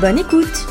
Bonne écoute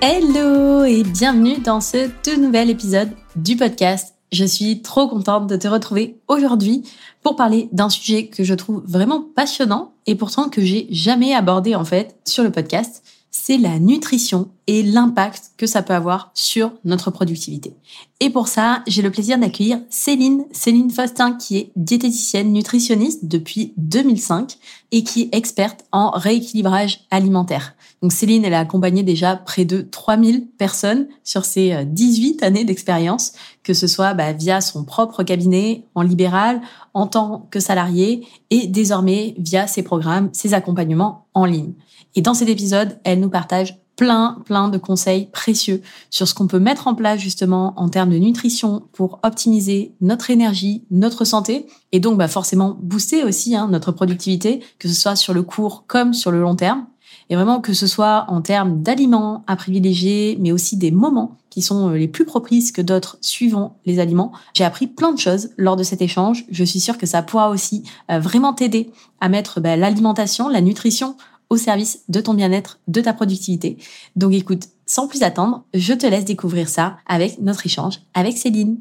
Hello et bienvenue dans ce tout nouvel épisode du podcast. Je suis trop contente de te retrouver aujourd'hui pour parler d'un sujet que je trouve vraiment passionnant et pourtant que j'ai jamais abordé en fait sur le podcast c'est la nutrition et l'impact que ça peut avoir sur notre productivité. Et pour ça, j'ai le plaisir d'accueillir Céline, Céline Faustin, qui est diététicienne nutritionniste depuis 2005 et qui est experte en rééquilibrage alimentaire. Donc Céline, elle a accompagné déjà près de 3000 personnes sur ses 18 euh, années d'expérience, que ce soit bah, via son propre cabinet en libéral, en tant que salarié et désormais via ses programmes, ses accompagnements en ligne. Et dans cet épisode, elle nous partage plein, plein de conseils précieux sur ce qu'on peut mettre en place justement en termes de nutrition pour optimiser notre énergie, notre santé et donc bah, forcément booster aussi hein, notre productivité, que ce soit sur le court comme sur le long terme. Et vraiment que ce soit en termes d'aliments à privilégier, mais aussi des moments qui sont euh, les plus propices que d'autres suivant les aliments. J'ai appris plein de choses lors de cet échange. Je suis sûre que ça pourra aussi euh, vraiment t'aider à mettre bah, l'alimentation, la nutrition au service de ton bien-être, de ta productivité. Donc écoute, sans plus attendre, je te laisse découvrir ça avec notre échange avec Céline.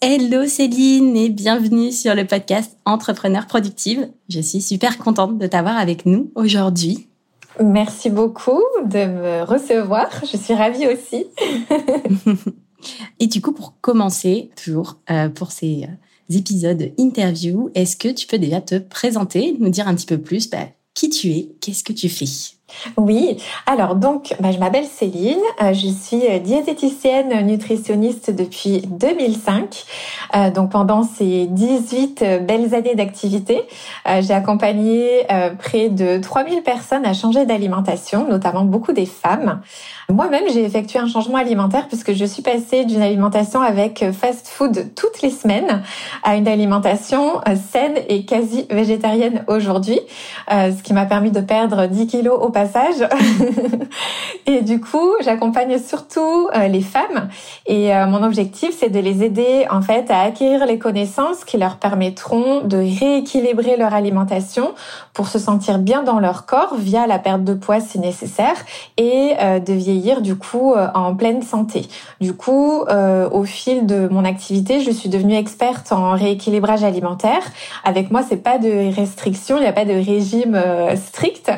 Hello Céline et bienvenue sur le podcast Entrepreneur Productive. Je suis super contente de t'avoir avec nous aujourd'hui. Merci beaucoup de me recevoir. Je suis ravie aussi. et du coup, pour commencer, toujours euh, pour ces euh, épisodes interview, est-ce que tu peux déjà te présenter, nous dire un petit peu plus bah, qui tu es, qu'est-ce que tu fais? Oui, alors donc bah, je m'appelle Céline, euh, je suis euh, diététicienne nutritionniste depuis 2005. Euh, donc pendant ces 18 belles années d'activité, j'ai accompagné près de 3000 personnes à changer d'alimentation, notamment beaucoup des femmes. Moi-même, j'ai effectué un changement alimentaire puisque je suis passée d'une alimentation avec fast food toutes les semaines à une alimentation saine et quasi végétarienne aujourd'hui, ce qui m'a permis de perdre 10 kilos au et du coup, j'accompagne surtout euh, les femmes et euh, mon objectif, c'est de les aider en fait à acquérir les connaissances qui leur permettront de rééquilibrer leur alimentation pour se sentir bien dans leur corps via la perte de poids si nécessaire et euh, de vieillir du coup en pleine santé. Du coup, au fil de mon activité, je suis devenue experte en rééquilibrage alimentaire. Avec moi, c'est pas de restriction, il n'y a pas de régime strict,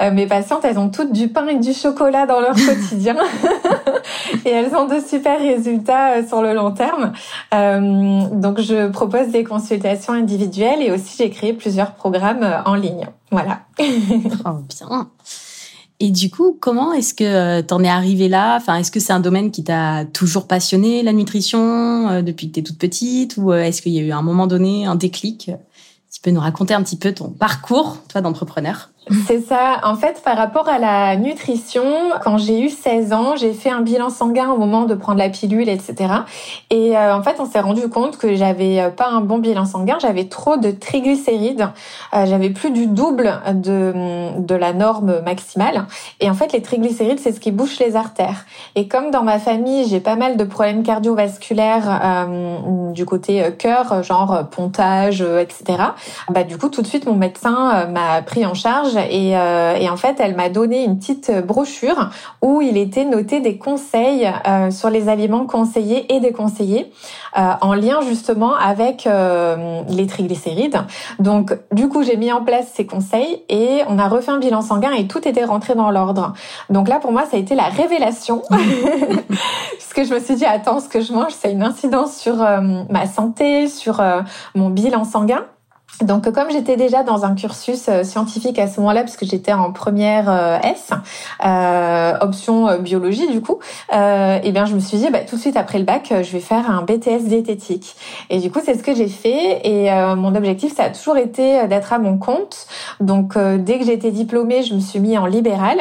mais parce elles ont toutes du pain et du chocolat dans leur quotidien et elles ont de super résultats euh, sur le long terme. Euh, donc, je propose des consultations individuelles et aussi j'ai créé plusieurs programmes euh, en ligne. Voilà. oh, bien. Et du coup, comment est-ce que t'en es arrivé là? Enfin, est-ce que c'est un domaine qui t'a toujours passionné, la nutrition, depuis que t'es toute petite, ou est-ce qu'il y a eu un moment donné un déclic? Tu peux nous raconter un petit peu ton parcours, toi, d'entrepreneur c'est ça. En fait, par rapport à la nutrition, quand j'ai eu 16 ans, j'ai fait un bilan sanguin au moment de prendre la pilule, etc. Et euh, en fait, on s'est rendu compte que j'avais euh, pas un bon bilan sanguin, j'avais trop de triglycérides, euh, j'avais plus du double de, de la norme maximale. Et en fait, les triglycérides, c'est ce qui bouche les artères. Et comme dans ma famille, j'ai pas mal de problèmes cardiovasculaires du côté cœur, genre pontage, etc. Bah du coup, tout de suite, mon médecin m'a pris en charge euh, et, en fait, elle m'a donné une petite brochure où il était noté des conseils euh, sur les aliments conseillés et déconseillés euh, en lien justement avec les triglycérides. Donc, du coup, j'ai mis en place ces conseils et on a refait un bilan sanguin et tout était rentré dans l'ordre. Donc là, pour moi, ça a été la révélation puisque je me suis dit, attends, ce que je mange, a une incidence sur ma santé, sur mon bilan sanguin. Donc, comme j'étais déjà dans un cursus euh, scientifique à ce moment-là, puisque j'étais en première euh, S, euh, option biologie du coup, euh, et eh bien je me suis dit, bah, tout de suite après le bac, je vais faire un BTS diététique. Et du coup, c'est ce que j'ai fait. Et mon objectif, ça a toujours été d'être à mon compte. Donc, dès que été diplômée, je me suis mis en libéral.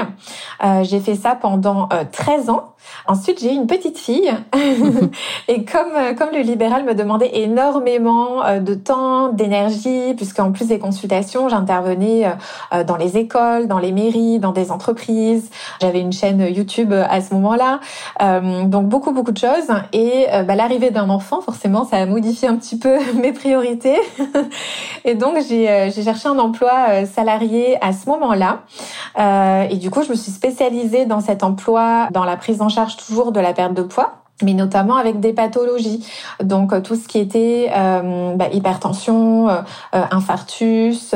j'ai fait ça pendant 13 ans. Ensuite, j'ai eu une petite fille. et comme, comme le libéral me demandait énormément de temps, d'énergie, puisqu'en plus des consultations, j'intervenais euh, euh, dans les écoles, dans les mairies, dans des entreprises. J'avais une chaîne YouTube euh, à ce moment-là, donc beaucoup beaucoup de choses. Et bah, l'arrivée d'un enfant, forcément, ça a modifié un petit peu mes priorités. et donc j'ai cherché un emploi salarié à ce moment-là. et du coup, je me suis spécialisée dans cet emploi, dans la prise en charge toujours de la perte de poids mais notamment avec des pathologies. Donc euh, tout ce qui était euh, bah, hypertension, euh, infarctus,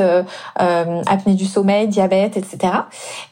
apnée du sommeil, diabète, etc.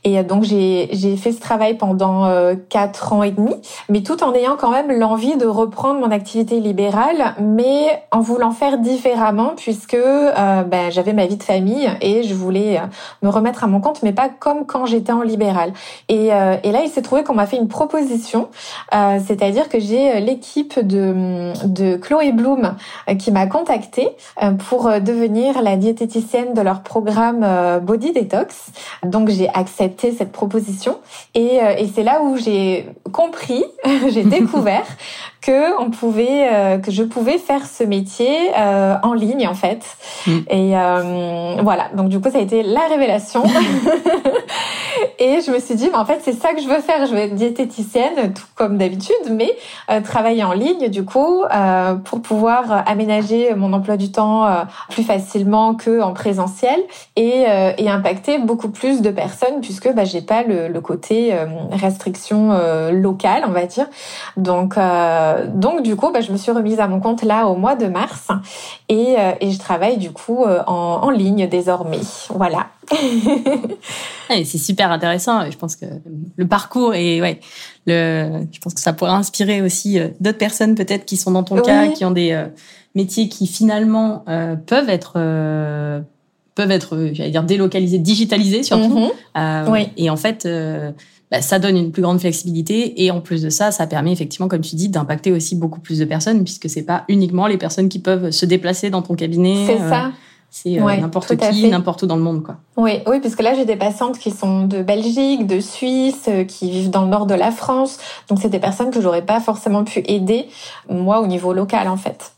Et donc j'ai j'ai fait ce travail pendant quatre ans et demi, mais tout en ayant quand même l'envie de reprendre mon activité libérale, mais en voulant faire différemment puisque bah, j'avais ma vie de famille et je voulais me remettre à mon compte, mais pas comme quand j'étais en libéral. Et, et là il s'est trouvé qu'on m'a fait une proposition, c'est-à-dire que j'ai euh, l'équipe de, de Chloé Bloom euh, qui m'a contactée euh, pour devenir la diététicienne de leur programme Body Detox. Donc j'ai accepté cette proposition et, et c'est là où j'ai compris, j'ai découvert que on pouvait, euh, que je pouvais faire ce métier euh, en ligne en fait. Mm. Et euh, voilà, donc du coup ça a été la révélation. et je me suis dit, mais en fait c'est ça que je veux faire. Je veux être diététicienne, tout comme d'habitude, mais travailler en ligne du coup pour pouvoir aménager mon emploi du temps plus facilement que en présentiel et, et impacter beaucoup plus de personnes puisque bah, j'ai pas le, le côté restriction locale, on va dire. Donc euh, donc du coup, bah, je me suis remise à mon compte là au mois de mars et, euh, et je travaille du coup euh, en, en ligne désormais. Voilà. c'est super intéressant. Je pense que le parcours et ouais, le, je pense que ça pourrait inspirer aussi d'autres personnes peut-être qui sont dans ton cas, qui ont des métiers qui finalement peuvent être peuvent être, j'allais dire, délocalisés, digitalisés surtout. Mm-hmm. oui. Et en fait, bah, ça donne une plus grande flexibilité et en plus de ça, ça permet effectivement, comme tu dis, d'impacter aussi beaucoup plus de personnes puisque c'est pas uniquement les personnes qui peuvent se déplacer dans ton cabinet. C'est ça. C'est euh, n'importe qui, n'importe où dans le monde, quoi. Oui, oui, parce que là j'ai des patientes qui sont de Belgique, de Suisse, euh, qui vivent dans le nord de la France. Donc c'est des personnes que j'aurais pas forcément pu aider moi au niveau local en fait.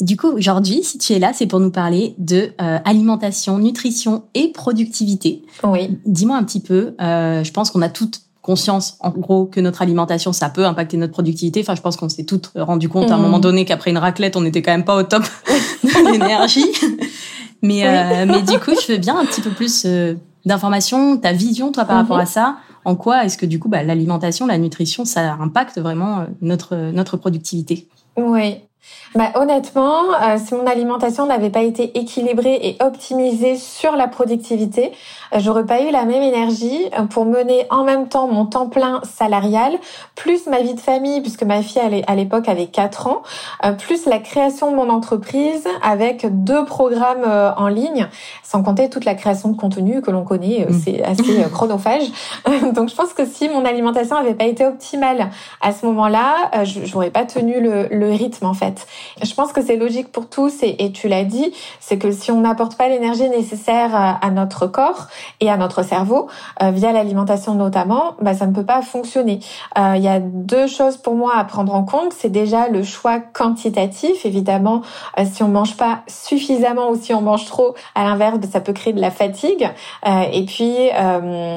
Du coup, aujourd'hui, si tu es là, c'est pour nous parler de euh, alimentation, nutrition et productivité. Oui. Dis-moi un petit peu. Euh, je pense qu'on a toutes conscience, en gros, que notre alimentation, ça peut impacter notre productivité. Enfin, je pense qu'on s'est toutes rendu compte à un mhm. moment donné qu'après une raclette, on n'était quand même pas au top de l'énergie. Mais, euh, mais du coup, je veux bien un petit peu plus euh, d'informations, ta vision, toi, par mhm. rapport à ça. En quoi est-ce que du coup, bah, l'alimentation, la nutrition, ça impacte vraiment euh, notre notre productivité? Oui, bah, honnêtement, euh, si mon alimentation n'avait pas été équilibrée et optimisée sur la productivité, euh, j'aurais pas eu la même énergie euh, pour mener en même temps mon temps plein salarial, plus ma vie de famille, puisque ma fille à l'époque avait 4 ans, plus la création de mon entreprise avec deux programmes en ligne, sans compter toute la création de contenu que l'on connaît, mm. c'est assez chronophage. Donc je pense que si mon alimentation n'avait pas été optimale à ce moment-là, j'aurais pas tenu le, le rythme en fait. Je pense que c'est logique pour tous et, tu l'as dit, c'est que si on n'apporte pas l'énergie nécessaire à, notre corps et à notre cerveau, euh, via l'alimentation notamment, bah, ça ne peut pas fonctionner. Euh, il y a deux choses pour moi à prendre en compte. C'est déjà le choix quantitatif. Évidemment, euh, si on mange pas suffisamment ou si on mange trop, à l'inverse, ça peut créer de la fatigue. et puis,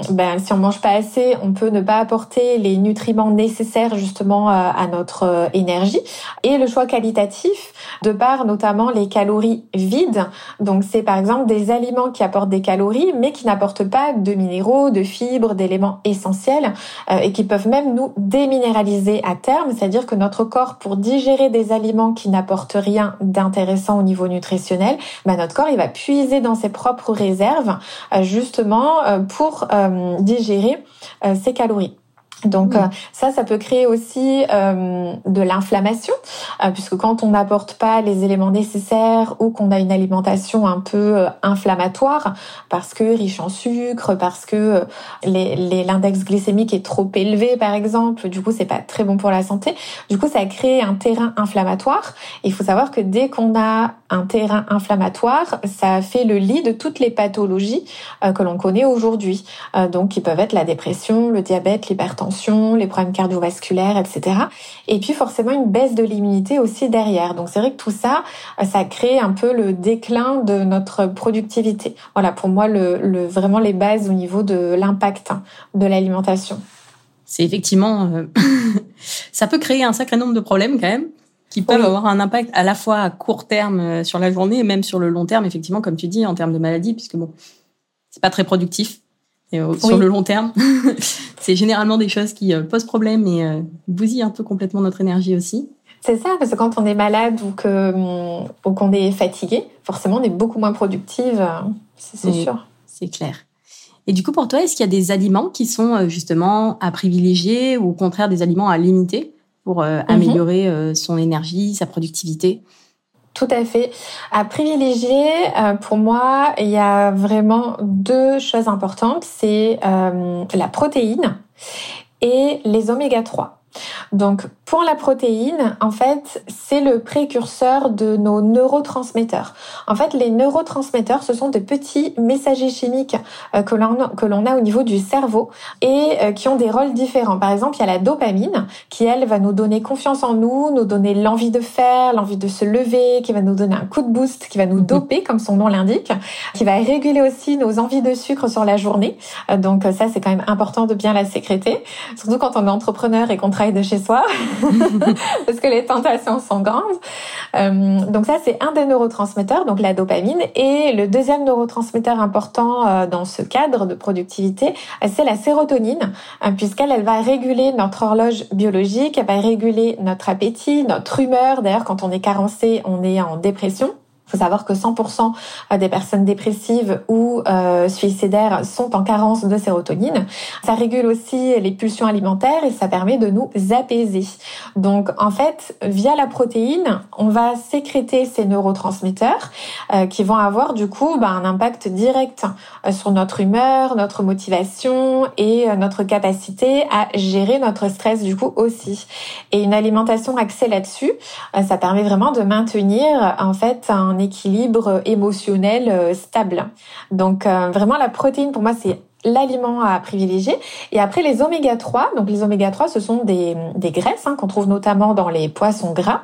ben, si on mange pas assez, on peut ne pas apporter les nutriments nécessaires justement à notre énergie. Et le choix qualitatif de par notamment les calories vides. Donc c'est par exemple des aliments qui apportent des calories mais qui n'apportent pas de minéraux, de fibres, d'éléments essentiels euh, et qui peuvent même nous déminéraliser à terme, c'est-à-dire que notre corps pour digérer des aliments qui n'apportent rien d'intéressant au niveau nutritionnel, bah, notre corps il va puiser dans ses propres réserves euh, justement euh, pour digérer ces calories. Donc euh, ça, ça peut créer aussi euh, de l'inflammation, euh, puisque quand on n'apporte pas les éléments nécessaires ou qu'on a une alimentation un peu inflammatoire, parce que riche en sucre, parce que l'index glycémique est trop élevé, par exemple, du coup c'est pas très bon pour la santé. Du coup, ça crée un terrain inflammatoire. Il faut savoir que dès qu'on a un terrain inflammatoire, ça fait le lit de toutes les pathologies que l'on connaît aujourd'hui, donc qui peuvent être la dépression, le diabète, l'hypertension les problèmes cardiovasculaires, etc. Et puis forcément une baisse de l'immunité aussi derrière. Donc c'est vrai que tout ça, euh, ça crée un peu le déclin de notre productivité. Voilà, pour moi, le, vraiment les bases au niveau de l'impact de l'alimentation. C'est effectivement, euh, ça peut créer un sacré nombre de problèmes quand même qui peuvent avoir un impact à la fois à court terme euh, sur la journée et même sur le long terme, effectivement, comme tu dis, en termes de maladie, puisque bon, c'est pas très productif et sur le long terme. c'est généralement des choses qui euh, posent problème et euh, bousillent un peu complètement notre énergie aussi. C'est ça, parce que quand on est malade ou qu'on est fatigué, forcément, on est beaucoup moins productive. Euh, c'est sûr. C'est clair. Et du coup, pour toi, est-ce qu'il y a des aliments qui sont justement à privilégier ou au contraire des aliments à limiter pour mhm. améliorer son énergie, sa productivité? Tout à fait. À privilégier, euh, pour moi, il y a vraiment deux choses importantes. C'est euh, la protéine et les oméga 3. Donc pour la protéine, en fait, c'est le précurseur de nos neurotransmetteurs. En fait, les neurotransmetteurs, ce sont des petits messagers chimiques euh, que l'on a au niveau du cerveau et euh, qui ont des rôles différents. Par exemple, il y a la dopamine qui elle va nous donner confiance en nous, nous donner l'envie de faire, l'envie de se lever, qui va nous donner un coup de boost, qui va nous doper comme son nom l'indique, qui va réguler aussi nos envies de sucre sur la journée. Euh, donc ça c'est quand même important de bien la sécréter, surtout quand on est entrepreneur et qu'on de chez soi, parce que les tentations sont grandes. Euh, donc ça, c'est un des neurotransmetteurs, donc la dopamine. Et le deuxième neurotransmetteur important euh, dans ce cadre de productivité, euh, c'est la sérotonine, puisqu'elle elle va réguler notre horloge biologique, elle va réguler notre appétit, notre humeur. D'ailleurs, quand on est carencé, on est en dépression. Faut savoir que 100% des personnes dépressives ou euh, suicidaires sont en carence de sérotonine. Ça régule aussi les pulsions alimentaires et ça permet de nous apaiser. Donc en fait, via la protéine, on va sécréter ces neurotransmetteurs euh, qui vont avoir du coup bah, un impact direct euh, sur notre humeur, notre motivation et euh, notre capacité à gérer notre stress du coup aussi. Et une alimentation axée là-dessus, euh, ça permet vraiment de maintenir en fait un équilibre émotionnel euh, stable. Donc euh, vraiment la protéine pour moi c'est l'aliment à privilégier. Et après, les oméga 3. Donc, les oméga 3, ce sont des, des graisses hein, qu'on trouve notamment dans les poissons gras.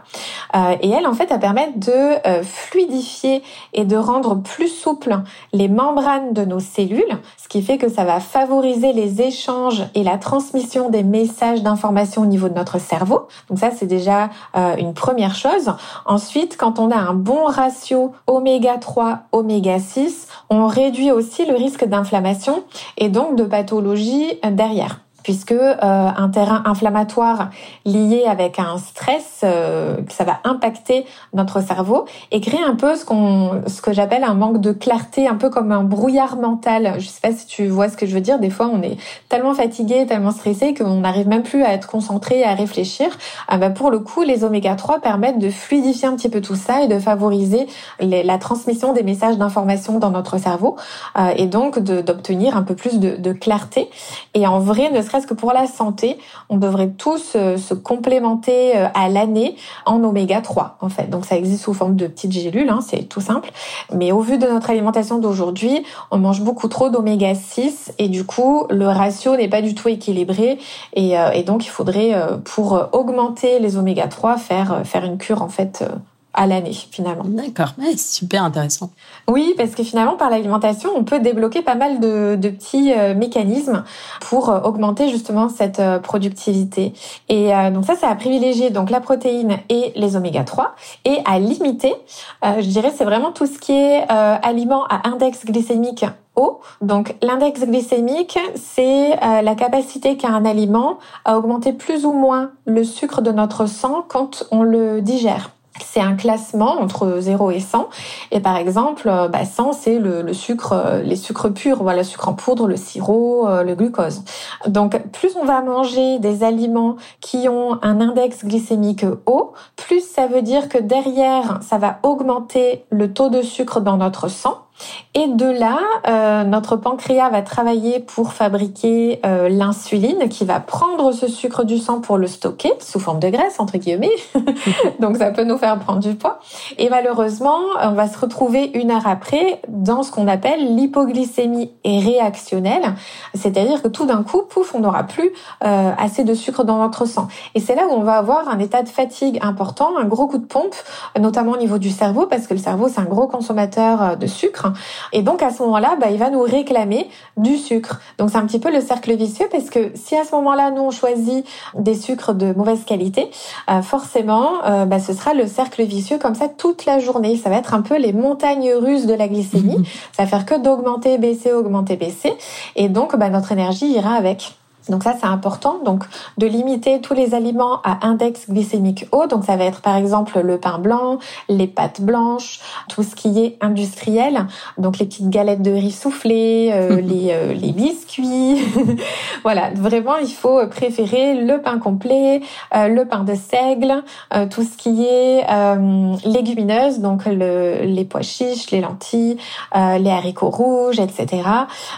Euh, et elles, en fait, elles permettent de euh, fluidifier et de rendre plus souples les membranes de nos cellules, ce qui fait que ça va favoriser les échanges et la transmission des messages d'information au niveau de notre cerveau. Donc ça, c'est déjà euh, une première chose. Ensuite, quand on a un bon ratio oméga 3, oméga 6, on réduit aussi le risque d'inflammation et donc de pathologie derrière puisque euh, un terrain inflammatoire lié avec un stress, euh, ça va impacter notre cerveau et créer un peu ce qu'on, ce que j'appelle un manque de clarté, un peu comme un brouillard mental. Je sais pas si tu vois ce que je veux dire. Des fois, on est tellement fatigué, tellement stressé qu'on n'arrive même plus à être concentré, à réfléchir. Ah bah pour le coup, les oméga 3 permettent de fluidifier un petit peu tout ça et de favoriser la transmission des messages d'information dans notre cerveau euh, et donc d'obtenir un peu plus de, de clarté. Et en vrai, ne serait que pour la santé, on devrait tous euh, se complémenter euh, à l'année en oméga 3 en fait. Donc ça existe sous forme de petites gélules, hein, c'est tout simple. Mais au vu de notre alimentation d'aujourd'hui, on mange beaucoup trop d'oméga 6 et du coup le ratio n'est pas du tout équilibré et, euh, et donc il faudrait pour augmenter les oméga 3 faire faire une cure en fait à l'année finalement. D'accord, ouais, super intéressant. Oui, parce que finalement par l'alimentation, on peut débloquer pas mal de, de petits euh, mécanismes pour euh, augmenter justement cette euh, productivité. Et donc ça, c'est à privilégier donc la protéine et les oméga 3 et à limiter, je dirais, c'est vraiment tout ce qui est aliment à index glycémique haut. Donc l'index glycémique, c'est la capacité qu'a un aliment à augmenter plus ou moins le sucre de notre sang quand on le digère. C'est un classement entre 0 et 100. Et par exemple, euh, bah 100, c'est le, sucre, euh, les sucres purs, voilà, le sucre en poudre, le sirop, euh, le glucose. Donc, plus on va manger des aliments qui ont un index glycémique haut, plus ça veut dire que derrière, ça va augmenter le taux de sucre dans notre sang. Et de là, euh, notre pancréas va travailler pour fabriquer euh, l'insuline qui va prendre ce sucre du sang pour le stocker sous forme de graisse, entre guillemets. Donc ça peut nous faire prendre du poids. Et malheureusement, on va se retrouver une heure après dans ce qu'on appelle l'hypoglycémie réactionnelle. C'est-à-dire que tout d'un coup, pouf, on n'aura plus euh, assez de sucre dans notre sang. Et c'est là où on va avoir un état de fatigue important, un gros coup de pompe, notamment au niveau du cerveau, parce que le cerveau, c'est un gros consommateur de sucre. Et donc à ce moment-là, bah, il va nous réclamer du sucre. Donc c'est un petit peu le cercle vicieux parce que si à ce moment-là, nous on choisit des sucres de mauvaise qualité, euh, forcément, euh, bah, ce sera le cercle vicieux comme ça toute la journée. Ça va être un peu les montagnes russes de la glycémie. Ça va faire que d'augmenter, baisser, augmenter, baisser. Et donc bah, notre énergie ira avec. Donc ça, c'est important. Donc de limiter tous les aliments à index glycémique haut. Donc ça va être par exemple le pain blanc, les pâtes blanches, tout ce qui est industriel. Donc les petites galettes de riz soufflées, euh, les, euh, les biscuits. voilà, vraiment, il faut préférer le pain complet, euh, le pain de seigle, tout ce qui est légumineuse, donc le, les pois chiches, les lentilles, les haricots rouges, etc.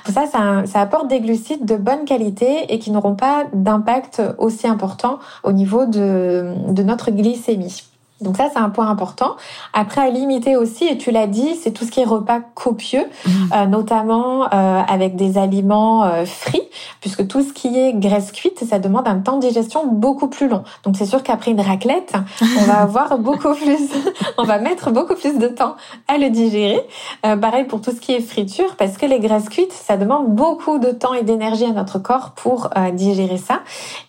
Tout ça, ça, ça apporte des glucides de bonne qualité et qui n'auront pas d'impact aussi important au niveau de, de notre glycémie. Donc ça, c'est un point important. Après, à limiter aussi, et tu l'as dit, c'est tout ce qui est repas copieux, mmh. euh, notamment euh, avec des aliments euh, frits, puisque tout ce qui est graisse cuite, ça demande un temps de digestion beaucoup plus long. Donc c'est sûr qu'après une raclette, on va avoir beaucoup plus, on va mettre beaucoup plus de temps à le digérer. pareil pour tout ce qui est friture, parce que les graisses cuites, ça demande beaucoup de temps et d'énergie à notre corps pour digérer ça,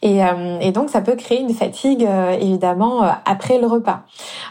et, et, donc ça peut créer une fatigue évidemment après le repas.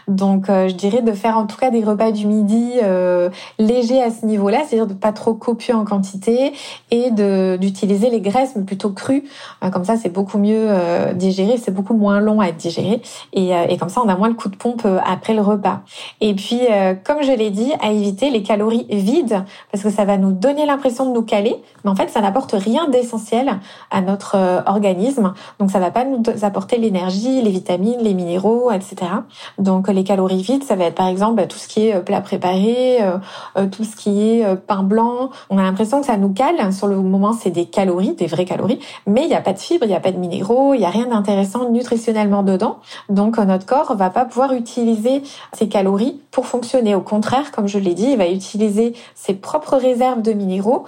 Donc, euh, je dirais de faire en tout cas des repas du midi euh, légers à ce niveau-là, c'est-à-dire pas trop copieux en quantité et d'utiliser les graisses mais plutôt crues. Euh, comme ça, c'est beaucoup mieux digéré, c'est beaucoup moins long à être digéré et, et, comme ça, on a moins le coup de pompe après le repas. Et puis, comme je l'ai dit, à éviter les calories vides parce que ça va nous donner l'impression de nous caler, mais en fait, ça n'apporte rien d'essentiel à notre organisme. Donc, ça va pas nous apporter l'énergie, les vitamines, les minéraux, etc. Donc les calories vides, ça va être par exemple bah, tout ce qui est euh, plat préparé, euh, euh, tout ce qui est pain blanc. On a l'impression que ça nous cale. Sur le moment, c'est des calories, des vraies calories, mais il n'y a pas de fibres, il n'y a pas de minéraux, il n'y a rien d'intéressant nutritionnellement dedans. Donc notre corps va pas pouvoir utiliser ces calories pour fonctionner. Au contraire, comme je l'ai dit, il va utiliser ses propres réserves de minéraux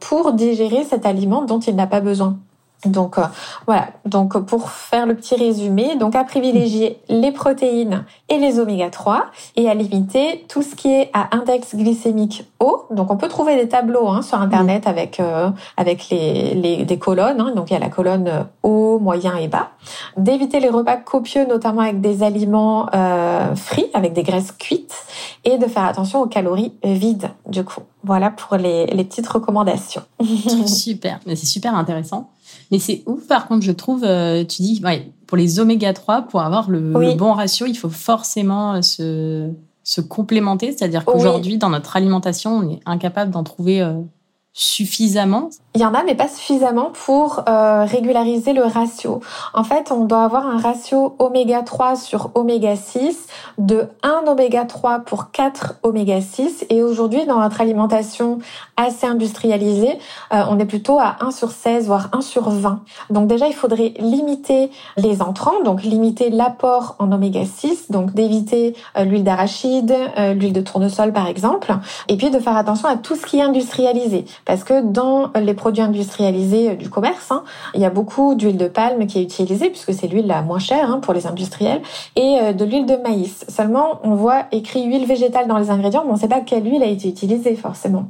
pour digérer cet aliment dont il n'a pas besoin. Donc euh, voilà, donc pour faire le petit résumé, donc à privilégier les protéines et les oméga 3 et à limiter tout ce qui est à index glycémique haut. Donc on peut trouver des tableaux hein, sur internet avec euh, avec les, les des colonnes. Hein. donc il y a la colonne haut, moyen et bas. D'éviter les repas copieux, notamment avec des aliments euh, frits, avec des graisses cuites, et de faire attention aux calories vides. Du coup, voilà pour les les petites recommandations. super, mais c'est super intéressant. Mais c'est ouf, par contre, je trouve, euh, tu dis, ouais, pour les oméga 3, pour avoir le, bon ratio, il faut forcément euh, se, se complémenter. C'est-à-dire qu'aujourd'hui, dans notre alimentation, on est incapable d'en trouver euh, suffisamment Il y en a, mais pas suffisamment pour euh, régulariser le ratio. En fait, on doit avoir un ratio oméga 3 sur oméga 6 de 1 oméga 3 pour 4 oméga 6. Et aujourd'hui, dans notre alimentation assez industrialisée, euh, on est plutôt à 1 sur 16, voire 1 sur 20. Donc déjà, il faudrait limiter les entrants, donc limiter l'apport en oméga 6, donc d'éviter euh, l'huile d'arachide, l'huile de tournesol par exemple, et puis de faire attention à tout ce qui est industrialisé parce que dans les produits industrialisés du commerce, hein, il y a beaucoup d'huile de palme qui est utilisée puisque c'est l'huile la moins chère hein, pour les industriels et euh, de l'huile de maïs. Seulement, on voit écrit huile végétale dans les ingrédients, mais on ne sait pas quelle huile a été utilisée forcément.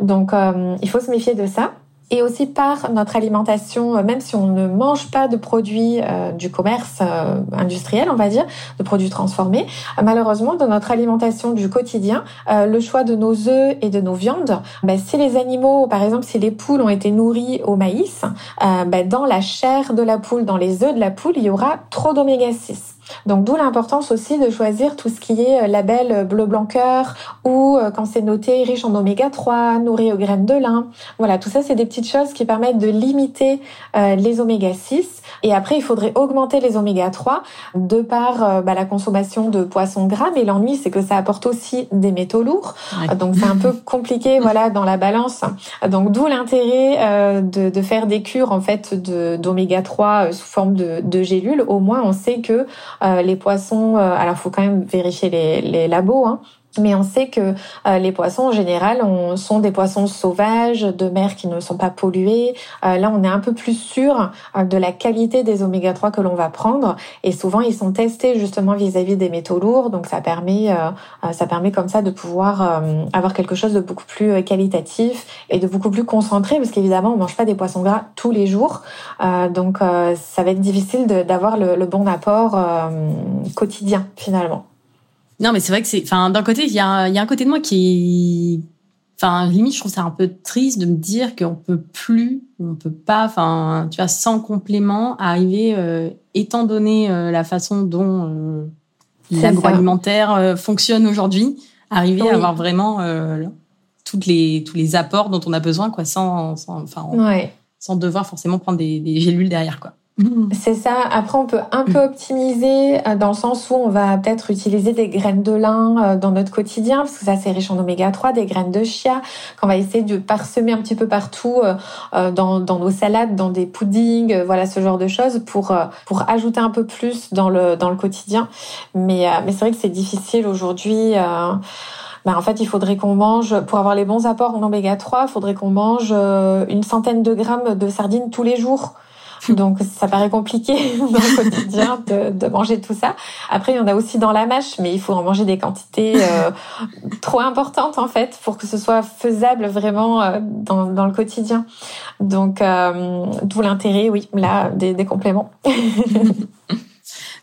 Donc, euh, il faut se méfier de ça et aussi par notre alimentation, euh, même si on ne mange pas de produits euh, du commerce euh, industriel, on va dire, de produits transformés, malheureusement, dans notre alimentation du quotidien, le choix de nos œufs et de nos viandes, ben, si les animaux, par exemple, si les poules ont été nourries au maïs, ben, dans la chair de la poule, dans les œufs de la poule, il y aura trop d'oméga 6. Donc d'où l'importance aussi de choisir tout ce qui est label bleu blanc cœur ou quand c'est noté riche en oméga 3, nourri aux graines de lin. Voilà, tout ça c'est des petites choses qui permettent de limiter les oméga 6 et après il faudrait augmenter les oméga 3 de par bah, la consommation de poissons gras mais l'ennui c'est que ça apporte aussi des métaux lourds. Donc c'est un peu compliqué voilà dans la balance. Donc d'où l'intérêt de, de, faire des cures en fait d'oméga 3 sous forme de, de gélules. Au moins on sait que euh, les poissons, euh, alors faut quand même vérifier les, les labos, hein, mais on sait que euh, les poissons en général on, sont des poissons sauvages de mer qui ne sont pas pollués. Euh, là, on est un peu plus sûr euh, de la qualité des oméga 3 que l'on va prendre et souvent ils sont testés justement vis-à-vis des métaux lourds. Donc ça permet ça permet comme ça de pouvoir avoir quelque chose de beaucoup plus qualitatif et de beaucoup plus concentré parce qu'évidemment on mange pas des poissons gras tous les jours. donc ça va être difficile d'avoir le, le, bon apport quotidien finalement. Non, mais c'est vrai que c'est. Enfin, d'un côté, il y a, y a un côté de moi qui Enfin, limite, je trouve ça un peu triste de me dire qu'on peut plus, on peut pas, enfin, tu vois, sans complément, arriver, euh, étant donné euh, la façon dont euh, l'agroalimentaire fonctionne aujourd'hui, arriver à avoir vraiment toutes les tous les apports dont on a besoin, quoi, sans, sans enfin, sans devoir forcément prendre des, des gélules derrière, quoi. C'est ça. Après, on peut un peu optimiser euh, dans le sens où on va peut-être utiliser des graines de lin euh, dans notre quotidien, parce que ça, c'est riche en oméga 3, des graines de chia, qu'on va essayer de parsemer un petit peu partout euh, dans, dans nos salades, dans des puddings, voilà, ce genre de choses pour, pour ajouter un peu plus dans le, dans le quotidien. Mais, mais c'est vrai que c'est difficile aujourd'hui. Ben, en fait, il faudrait qu'on mange, pour avoir les bons apports en oméga 3, il faudrait qu'on mange une centaine de grammes de sardines tous les jours. Donc ça paraît compliqué dans le quotidien de, de, manger tout ça. Après, il y en a aussi dans la mâche, mais il faut en manger des quantités euh, trop importantes en fait pour que ce soit faisable vraiment euh, dans, dans, le quotidien. Donc euh, d'où l'intérêt, oui, là, des, des compléments.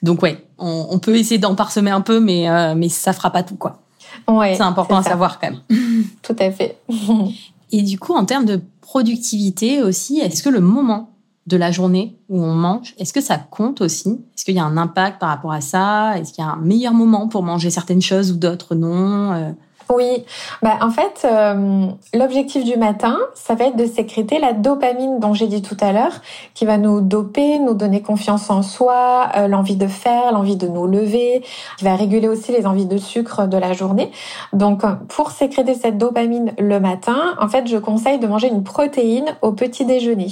Donc ouais, on, on peut essayer d'en parsemer un peu, mais mais ça fera pas tout quoi. Ouais, c'est important à savoir quand même. Tout à fait. Et du coup, en termes de productivité aussi, est-ce que le moment de la journée où on mange, est-ce que ça compte aussi? Est-ce qu'il y a un impact par rapport à ça? Est-ce qu'il y a un meilleur moment pour manger certaines choses ou d'autres non? Euh, oui, bah en fait, euh, l'objectif du matin, ça va être de sécréter la dopamine dont j'ai dit tout à l'heure, qui va nous doper, nous donner confiance en soi, euh, l'envie de faire, l'envie de nous lever, qui va réguler aussi les envies de sucre de la journée. Donc, pour sécréter cette dopamine le matin, en fait, je conseille de manger une protéine au petit déjeuner.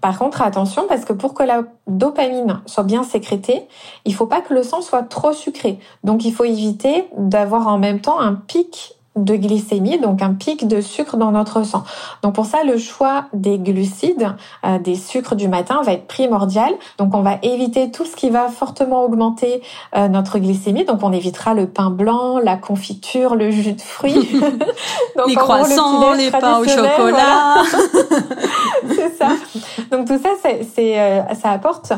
Par contre, attention, parce que pour que la dopamine soit bien sécrétée, il faut pas que le sang soit trop sucré. Donc, il faut éviter d'avoir en même temps un pic de glycémie, donc un pic de sucre dans notre sang. Donc pour ça, le choix des glucides, euh, des sucres du matin va être primordial. Donc on va éviter tout ce qui va fortement augmenter euh, notre glycémie. Donc on évitera le pain blanc, la confiture, le jus de fruits, les croissants, les pains au chocolat ça. Donc tout ça, c'est, euh, ça apporte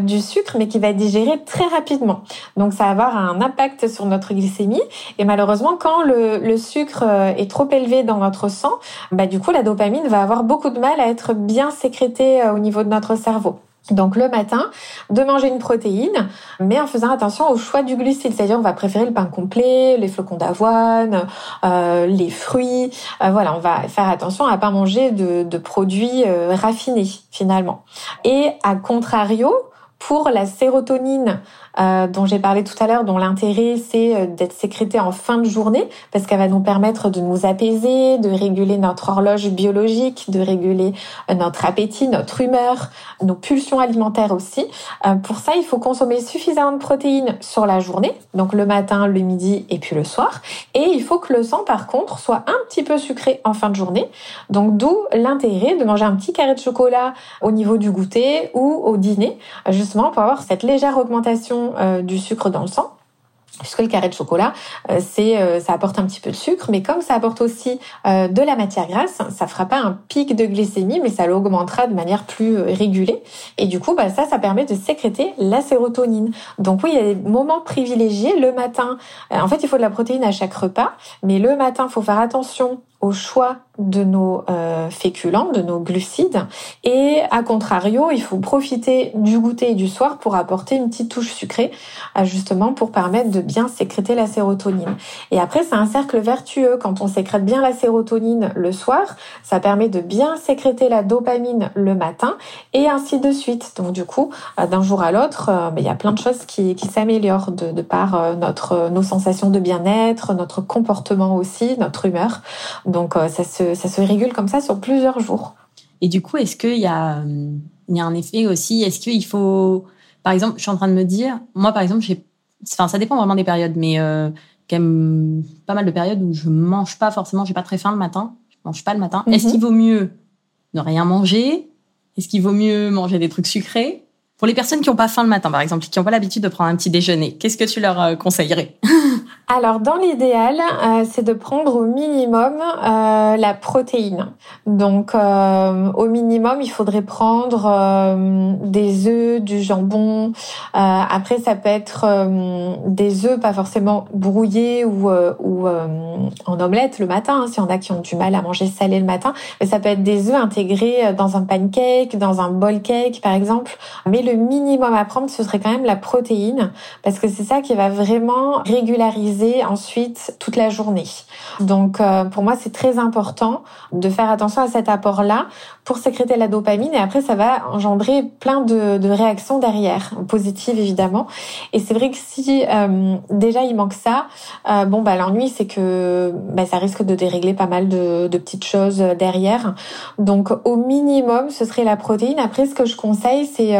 du sucre, mais qui va être digéré très rapidement. Donc ça va avoir un impact sur notre glycémie. Et malheureusement, quand le, le sucre euh, est trop élevé dans notre sang, bah, du coup, la dopamine va avoir beaucoup de mal à être bien sécrétée euh, au niveau de notre cerveau. Donc le matin, de manger une protéine, mais en faisant attention au choix du glucide, c'est-à-dire on va préférer le pain complet, les flocons d'avoine, euh, les fruits. voilà, on va faire attention à pas manger de, de produits raffinés finalement. Et à contrario, pour la sérotonine euh, dont j'ai parlé tout à l'heure, dont l'intérêt c'est euh, d'être sécrétée en fin de journée parce qu'elle va nous permettre de nous apaiser, de réguler notre horloge biologique, de réguler euh, notre appétit, notre humeur, nos pulsions alimentaires aussi. pour ça, il faut consommer suffisamment de protéines sur la journée, donc le matin, le midi et puis le soir. Et il faut que le sang, par contre, soit un petit peu sucré en fin de journée. Donc d'où l'intérêt de manger un petit carré de chocolat au niveau du goûter ou au dîner, justement pour avoir cette légère augmentation euh, du sucre dans le sang puisque le carré de chocolat, euh, c'est euh, ça apporte un petit peu de sucre, mais comme ça apporte aussi de la matière grasse, ça fera pas un pic de glycémie, mais ça l'augmentera de manière plus régulée. Et du coup, bah, ça, ça permet de sécréter la sérotonine. Donc oui, il y a des moments privilégiés le matin. En fait, il faut de la protéine à chaque repas, mais le matin, faut faire attention au choix de nos euh, féculents, de nos glucides. Et à contrario, il faut profiter du goûter et du soir pour apporter une petite touche sucrée, euh, justement pour permettre de bien sécréter la sérotonine. Et après, c'est un cercle vertueux. Quand on sécrète bien la sérotonine le soir, ça permet de bien sécréter la dopamine le matin et ainsi de suite. Donc du coup, euh, d'un jour à l'autre, ben, il y a plein de choses qui, s'améliorent de, de par notre, nos sensations de bien-être, notre comportement aussi, notre humeur. Donc ça se ça se régule comme ça sur plusieurs jours. Et du coup, est-ce qu'il y a, il y a un effet aussi? Est-ce qu'il faut, par exemple, je suis en train de me dire, moi par exemple, j'ai, enfin, ça dépend vraiment des périodes, mais euh, quand même pas mal de périodes où je mange pas forcément, j'ai pas très faim le matin, je mange pas le matin. Est-ce mhm. qu'il vaut mieux ne rien manger? Est-ce qu'il vaut mieux manger des trucs sucrés? Pour les personnes qui n'ont pas faim le matin, par exemple, qui n'ont pas l'habitude de prendre un petit déjeuner, qu'est-ce que tu leur euh, conseillerais? Alors, dans l'idéal, euh, c'est de prendre au minimum euh, la protéine. Donc, euh, au minimum, il faudrait prendre euh, des œufs, du jambon. après, ça peut être des œufs, pas forcément brouillés ou, ou en omelette le matin, hein, s'il y en a qui ont du mal à manger salé le matin. Mais ça peut être des œufs intégrés dans un pancake, dans un bowl cake, par exemple. Mais le minimum à prendre, ce serait quand même la protéine, parce que c'est ça qui va vraiment régulariser ensuite toute la journée. Donc euh, pour moi c'est très important de faire attention à cet apport-là pour sécréter la dopamine et après ça va engendrer plein de, de réactions derrière, positives évidemment. Et c'est vrai que si euh, déjà il manque ça, euh, bon bah l'ennui c'est que bah, ça risque de dérégler pas mal de, de petites choses derrière. Donc au minimum ce serait la protéine. Après ce que je conseille c'est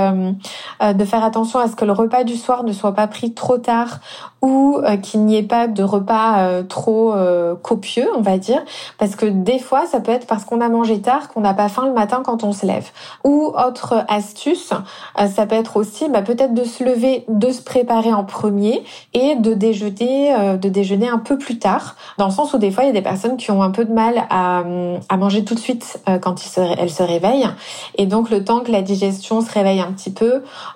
de faire attention à ce que le repas du soir ne soit pas pris trop tard ou qu'il n'y ait pas de repas trop copieux, on va dire, parce que des fois, ça peut être parce qu'on a mangé tard qu'on n'a pas faim le matin quand on se lève. Ou autre astuce, euh, ça peut être aussi bah, peut-être de se lever, de se préparer en premier et de déjeuner, euh, de déjeuner un peu plus tard, dans le sens où des fois, il y a des personnes qui ont un peu de mal à, à manger tout de suite euh, quand ils se, elles se réveillent. Et donc, le temps que la digestion se réveille un petit peu,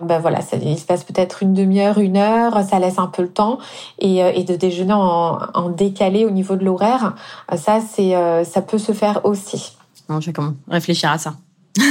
ben voilà, ça, il se passe peut-être une demi-heure, une heure, ça laisse un peu le temps et, et de déjeuner en, en décalé au niveau de l'horaire, ça, c'est, euh, ça peut se faire aussi. Non, je vais comment réfléchir à ça.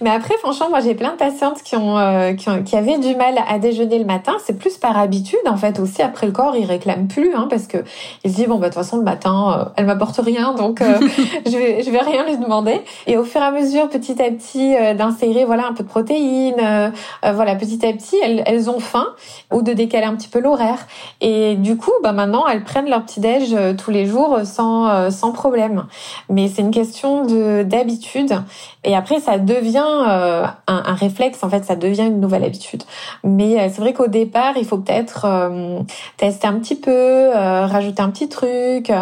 Mais après, franchement, moi, j'ai plein de patientes qui ont, euh, qui, ont, qui avaient du mal à déjeuner le matin. C'est plus par habitude, en fait, aussi. Après le corps, il réclame plus, hein, parce que il se dit bon, bah, de toute façon, le matin, euh, elle m'apporte rien, donc euh, je vais, je vais rien lui demander. Et au fur et à mesure, petit à petit, d'insérer, voilà, un peu de protéines, voilà, petit à petit, elles, elles ont faim, ou de décaler un petit peu l'horaire. Et du coup, bah, maintenant, elles prennent leur petit déj tous les jours sans, sans problème. Mais c'est une question de d'habitude. Et après, ça devient euh, un, un, réflexe, en fait, ça devient une nouvelle habitude. Mais euh, c'est vrai qu'au départ, il faut peut-être euh, tester un petit peu, rajouter un petit truc,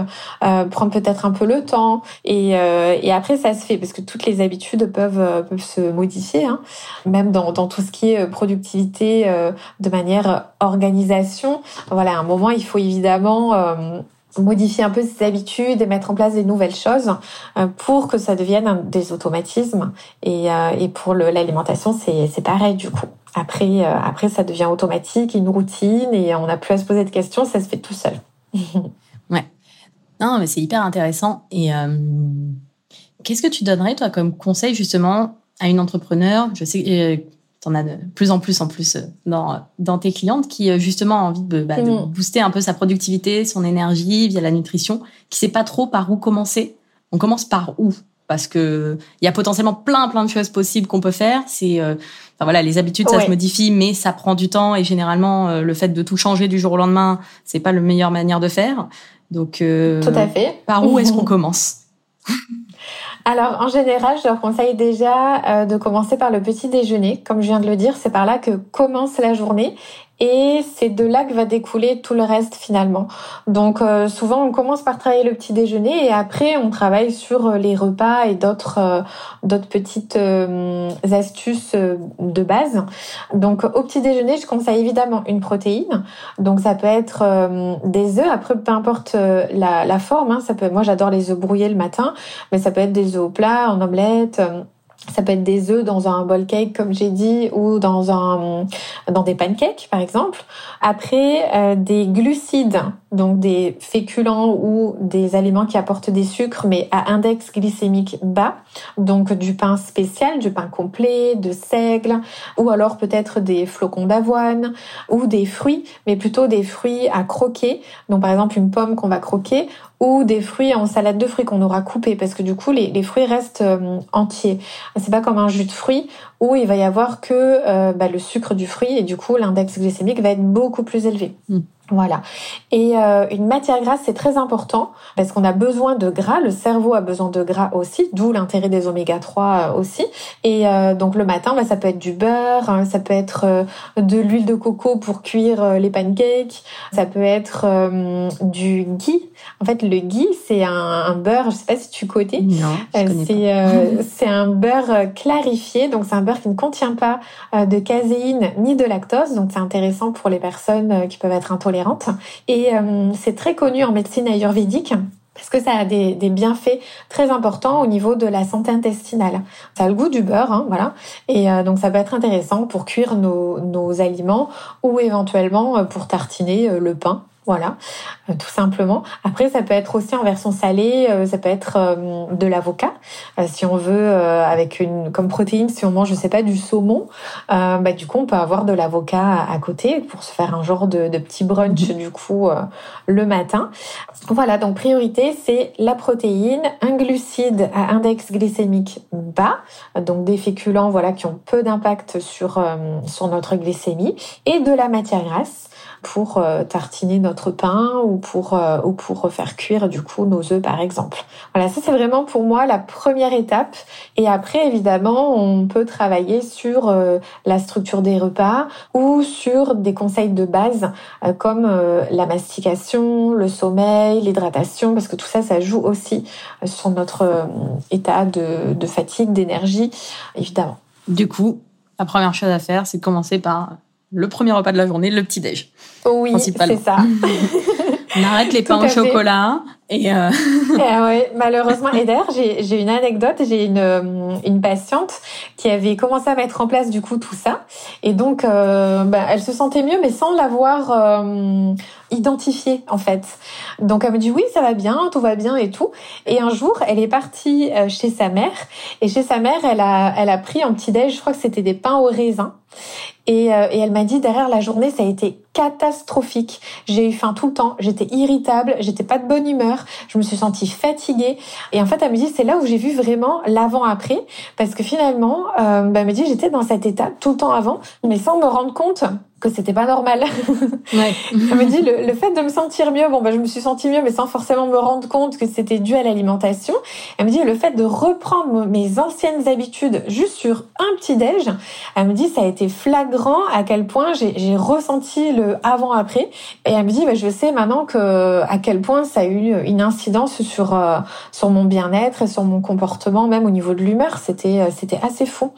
prendre peut-être un peu le temps. Et, et, après, ça se fait parce que toutes les habitudes peuvent, peuvent se modifier, hein. même dans, dans tout ce qui est productivité de manière organisation. Voilà, à un moment, il faut évidemment modifier un peu ses habitudes et mettre en place des nouvelles choses euh, pour que ça devienne des automatismes. Et, euh, et pour l'alimentation, c'est pareil du coup. Après, euh, après, ça devient automatique, une routine, et on n'a plus à se poser de questions, ça se fait tout seul. ouais. Non, mais c'est hyper intéressant. Et qu'est-ce que tu donnerais, toi, comme conseil, justement, à une entrepreneur? Je sais t'en as de plus en plus en plus euh, dans, dans tes clientes qui euh, justement ont envie de, bah, de mm. booster un peu sa productivité, son énergie via la nutrition, qui sait pas trop par où commencer. On commence par où? Parce que il y a potentiellement plein plein de choses possibles qu'on peut faire. C'est euh, enfin voilà, les habitudes ça se modifie, mais ça prend du temps et généralement le fait de tout changer du jour au lendemain, c'est pas la meilleure manière de faire. Donc tout à fait. Par où est-ce qu'on commence? alors en général, je leur conseille déjà euh, de commencer par le petit déjeuner. Comme je viens de le dire, c'est par là que commence la journée et c'est de là que va découler tout le reste finalement. Donc euh, souvent on commence par travailler le petit déjeuner et après on travaille sur euh, les repas et d'autres euh, d'autres petites astuces de base. Donc au petit déjeuner, je conseille évidemment une protéine. Donc ça peut être des œufs. Après peu importe la, la forme, hein, ça peut. Moi j'adore les œufs brouillés le matin, mais ça peut être des œufs au plat, en omelette Ça peut être des œufs dans un bowl cake, comme j'ai dit, ou dans un dans des pancakes, par exemple. Après, euh, des glucides, donc des féculents ou des aliments qui apportent des sucres, mais à index glycémique bas. Donc du pain spécial, du pain complet, de seigle, ou alors peut-être des flocons d'avoine, ou des fruits, mais plutôt des fruits à croquer. Donc par exemple une pomme qu'on va croquer, ou des fruits en salade de fruits qu'on aura coupé parce que du coup les, fruits restent euh, entiers. C'est pas comme un jus de fruits où il va y avoir que euh, bah, le sucre du fruit et du coup l'index glycémique va être beaucoup plus élevé. Mm. Voilà. Et euh, une matière grasse, c'est très important parce qu'on a besoin de gras. Le cerveau a besoin de gras aussi, d'où l'intérêt des oméga 3 euh, aussi. Et euh, donc le matin, bah, ça peut être du beurre, hein, ça peut être de l'huile de coco pour cuire les pancakes, ça peut être du ghee. En fait, le ghee, c'est un, un, beurre, je sais pas si tu connais. Non, c'est c'est un beurre clarifié, donc c'est un beurre qui ne contient pas de caséine ni de lactose, donc c'est intéressant pour les personnes qui peuvent être intolérantes et euh, c'est très connu en médecine ayurvédique parce que ça a des, bienfaits très importants au niveau de la santé intestinale. Ça a le goût du beurre, hein, voilà. Et euh, donc ça peut être intéressant pour cuire nos, aliments ou éventuellement euh, pour tartiner le pain. Voilà, euh, tout simplement. Après, ça peut être aussi en version salée, euh, ça peut être euh, de l'avocat. si on veut, avec une comme protéine, si on mange, je sais pas, du saumon, bah du coup, on peut avoir de l'avocat à, côté pour se faire un genre de, de petit brunch mhm. du coup le matin. Voilà, donc priorité, c'est la protéine, un glucide à index glycémique bas, donc des féculents, voilà, qui ont peu d'impact sur sur notre glycémie, et de la matière grasse pour euh, tartiner notre pain ou pour euh, ou pour faire cuire du coup nos œufs par exemple. Voilà, ça c'est vraiment pour moi la première étape et après évidemment, on peut travailler sur euh, la structure des repas ou sur des conseils de base comme la mastication, le sommeil, l'hydratation parce que tout ça ça joue aussi sur notre état de, de fatigue, d'énergie évidemment. Du coup, la première chose à faire, c'est de commencer par le premier repas de la journée, le petit déj. Oui, c'est ça. On arrête les pains au chocolat et, euh... et ouais, malheureusement. Et d'ailleurs, j'ai une anecdote. J'ai une, euh, une patiente qui avait commencé à mettre en place du coup tout ça, et donc euh, bah, elle se sentait mieux, mais sans l'avoir euh, identifié en fait. Donc elle me dit oui, ça va bien, tout va bien et tout. Et un jour, elle est partie euh, chez sa mère, et chez sa mère, elle a elle a pris un petit déj. Je crois que c'était des pains au raisin. Et, euh, et, elle m'a dit derrière la journée, ça a été catastrophique. J'ai eu faim tout le temps, j'étais irritable, j'étais pas de bonne humeur, je me suis sentie fatiguée. Et en fait, elle me dit c'est là où j'ai vu vraiment l'avant-après, parce que finalement, euh, bah, elle me dit j'étais dans cet état tout le temps avant, mais sans me rendre compte que c'était pas normal. Ouais. Elle me dit le, le, fait de me sentir mieux, bon bah je me suis sentie mieux, mais sans forcément me rendre compte que c'était dû à l'alimentation. Elle me dit le fait de reprendre mes anciennes habitudes juste sur un petit déj. Elle me dit ça a été flagrant à quel point j'ai ressenti le avant après. Et elle me dit bah, je sais maintenant que à quel point ça a eu une incidence sur euh, sur mon bien-être et sur mon comportement, même au niveau de l'humeur. C'était euh, c'était assez fou.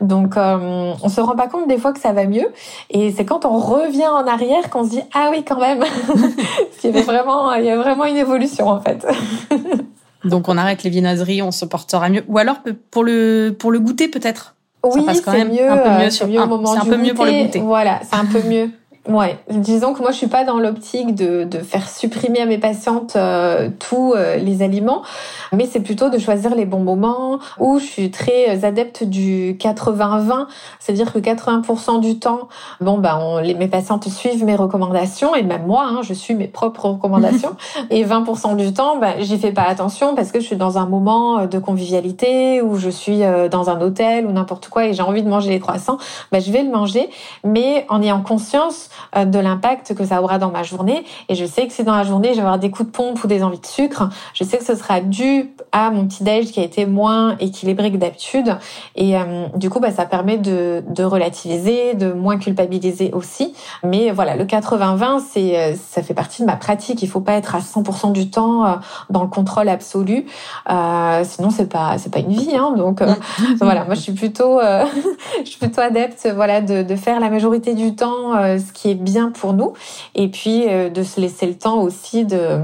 Donc euh, on se rend pas compte des fois que ça va mieux et c'est quand on revient en arrière qu'on se dit ah oui quand même. il y vraiment, il y a vraiment une évolution en fait. Donc on arrête les viennoiseries, on se portera mieux. Ou alors pour le pour le goûter peut-être? Oui, c'est mieux, un peu mieux, sur, mieux au moment un peu mieux pour le goûter. Voilà, c'est un peu mieux. Ouais, disons que moi je suis pas dans l'optique de, de faire supprimer à mes patientes euh, tous euh, les aliments, mais c'est plutôt de choisir les bons moments où je suis très adepte du 80-20, c'est-à-dire que 80% du temps, bon ben on, les, mes patientes suivent mes recommandations et même moi, hein, je suis mes propres recommandations et 20% du temps, ben j'y fais pas attention parce que je suis dans un moment de convivialité ou je suis euh, dans un hôtel ou n'importe quoi et j'ai envie de manger les croissants, ben je vais le manger, mais en ayant conscience euh, de l'impact que ça aura dans ma journée. Et je sais que si dans la journée, je vais avoir des coups de pompe ou des envies de sucre, je sais que ce sera dû à mon petit déj qui a été moins équilibré que d'habitude. Et euh, du coup, bah, ça permet de, de, relativiser, de moins culpabiliser aussi. Mais voilà, le 80-20, c'est euh, ça fait partie de ma pratique. Il faut pas être à 100% du temps dans le contrôle absolu. Euh, sinon, c'est pas c'est pas une vie. Hein, donc voilà, moi je suis plutôt je suis plutôt adepte voilà de, de faire la majorité du temps ce qui est bien pour nous et puis euh, de se laisser le temps aussi de,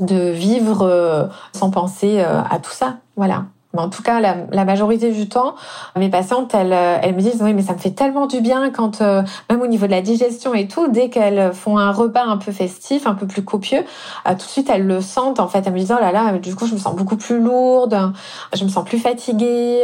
de vivre euh, sans penser euh, à tout ça. Voilà. Mais en tout cas la, la majorité du temps, mes patientes, elles, elles me disent oui, mais ça me fait tellement du bien quand même au niveau de la digestion et tout, dès qu'elles font un repas un peu festif, un peu plus copieux, tout de suite elles le sentent. En fait, elles me disent oh là là, du coup je me sens beaucoup plus lourde, je me sens plus fatiguée